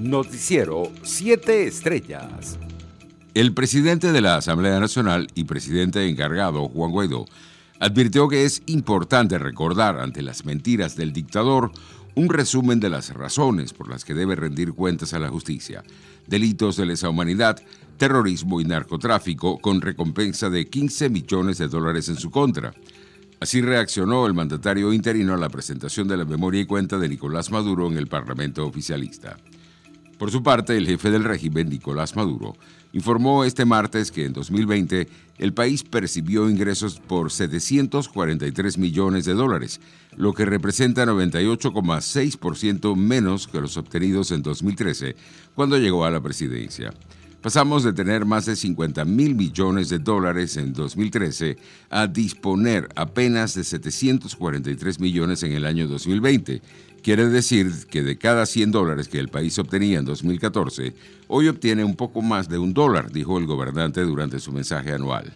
Noticiero 7 Estrellas. El presidente de la Asamblea Nacional y presidente encargado, Juan Guaidó, advirtió que es importante recordar ante las mentiras del dictador un resumen de las razones por las que debe rendir cuentas a la justicia. Delitos de lesa humanidad, terrorismo y narcotráfico con recompensa de 15 millones de dólares en su contra. Así reaccionó el mandatario interino a la presentación de la memoria y cuenta de Nicolás Maduro en el Parlamento oficialista. Por su parte, el jefe del régimen, Nicolás Maduro, informó este martes que en 2020 el país percibió ingresos por 743 millones de dólares, lo que representa 98,6% menos que los obtenidos en 2013, cuando llegó a la presidencia. Pasamos de tener más de 50 mil millones de dólares en 2013 a disponer apenas de 743 millones en el año 2020. Quiere decir que de cada 100 dólares que el país obtenía en 2014, hoy obtiene un poco más de un dólar, dijo el gobernante durante su mensaje anual.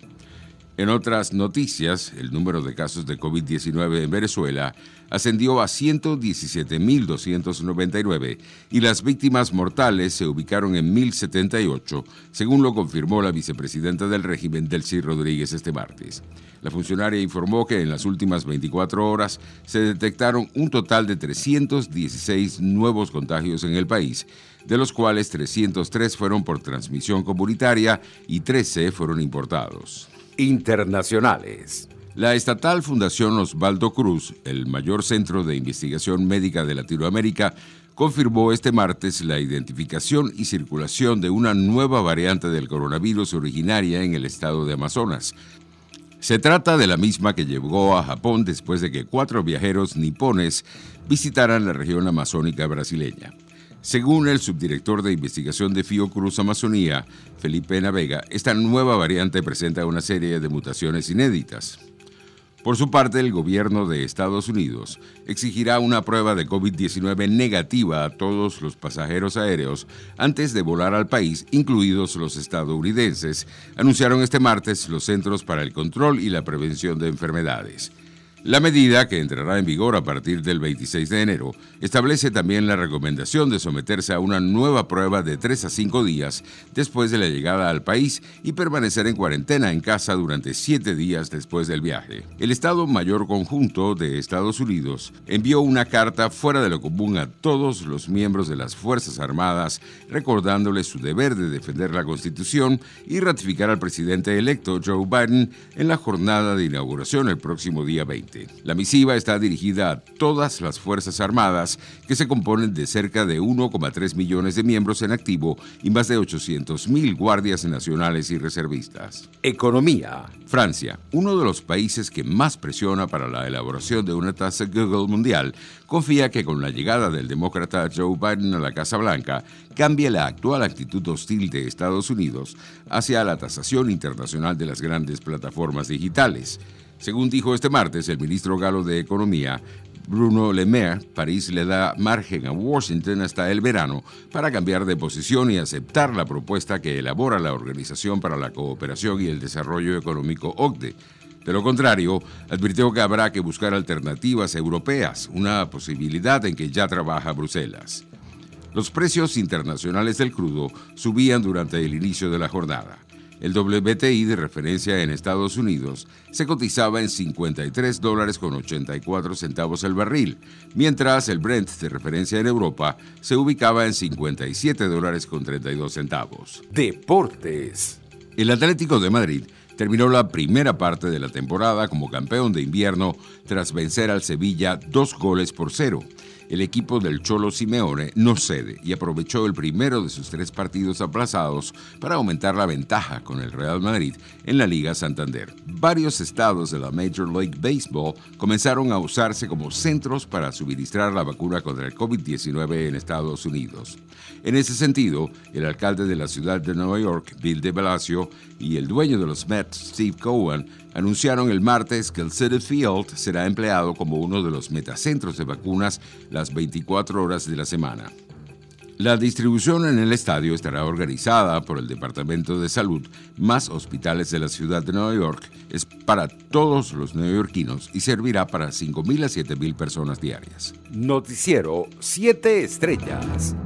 En otras noticias, el número de casos de COVID-19 en Venezuela ascendió a 117.299 y las víctimas mortales se ubicaron en 1.078, según lo confirmó la vicepresidenta del régimen, Delcy Rodríguez, este martes. La funcionaria informó que en las últimas 24 horas se detectaron un total de 316 nuevos contagios en el país, de los cuales 303 fueron por transmisión comunitaria y 13 fueron importados internacionales. La estatal Fundación Osvaldo Cruz, el mayor centro de investigación médica de Latinoamérica, confirmó este martes la identificación y circulación de una nueva variante del coronavirus originaria en el estado de Amazonas. Se trata de la misma que llegó a Japón después de que cuatro viajeros nipones visitaran la región amazónica brasileña. Según el subdirector de investigación de Fiocruz Amazonía, Felipe Navega, esta nueva variante presenta una serie de mutaciones inéditas. Por su parte, el gobierno de Estados Unidos exigirá una prueba de COVID-19 negativa a todos los pasajeros aéreos antes de volar al país, incluidos los estadounidenses, anunciaron este martes los Centros para el Control y la Prevención de Enfermedades. La medida, que entrará en vigor a partir del 26 de enero, establece también la recomendación de someterse a una nueva prueba de 3 a 5 días después de la llegada al país y permanecer en cuarentena en casa durante 7 días después del viaje. El Estado Mayor Conjunto de Estados Unidos envió una carta fuera de lo común a todos los miembros de las Fuerzas Armadas recordándoles su deber de defender la Constitución y ratificar al presidente electo Joe Biden en la jornada de inauguración el próximo día 20. La misiva está dirigida a todas las Fuerzas Armadas, que se componen de cerca de 1,3 millones de miembros en activo y más de 800 mil guardias nacionales y reservistas. Economía. Francia, uno de los países que más presiona para la elaboración de una tasa Google mundial, confía que con la llegada del demócrata Joe Biden a la Casa Blanca cambie la actual actitud hostil de Estados Unidos hacia la tasación internacional de las grandes plataformas digitales. Según dijo este martes el ministro galo de Economía, Bruno Le Maire, París le da margen a Washington hasta el verano para cambiar de posición y aceptar la propuesta que elabora la Organización para la Cooperación y el Desarrollo Económico OCDE. De lo contrario, advirtió que habrá que buscar alternativas europeas, una posibilidad en que ya trabaja Bruselas. Los precios internacionales del crudo subían durante el inicio de la jornada. El WTI de referencia en Estados Unidos se cotizaba en 53 dólares con 84 centavos el barril, mientras el Brent de referencia en Europa se ubicaba en 57 dólares con 32 centavos. Deportes. El Atlético de Madrid terminó la primera parte de la temporada como campeón de invierno tras vencer al Sevilla dos goles por cero el equipo del Cholo Simeone no cede y aprovechó el primero de sus tres partidos aplazados para aumentar la ventaja con el Real Madrid en la Liga Santander. Varios estados de la Major League Baseball comenzaron a usarse como centros para suministrar la vacuna contra el COVID-19 en Estados Unidos. En ese sentido, el alcalde de la ciudad de Nueva York, Bill de Blasio, y el dueño de los Mets, Steve Cohen, anunciaron el martes que el City Field será empleado como uno de los metacentros de vacunas las 24 horas de la semana. La distribución en el estadio estará organizada por el Departamento de Salud, más hospitales de la ciudad de Nueva York, es para todos los neoyorquinos y servirá para 5.000 a 7.000 personas diarias. Noticiero 7 Estrellas.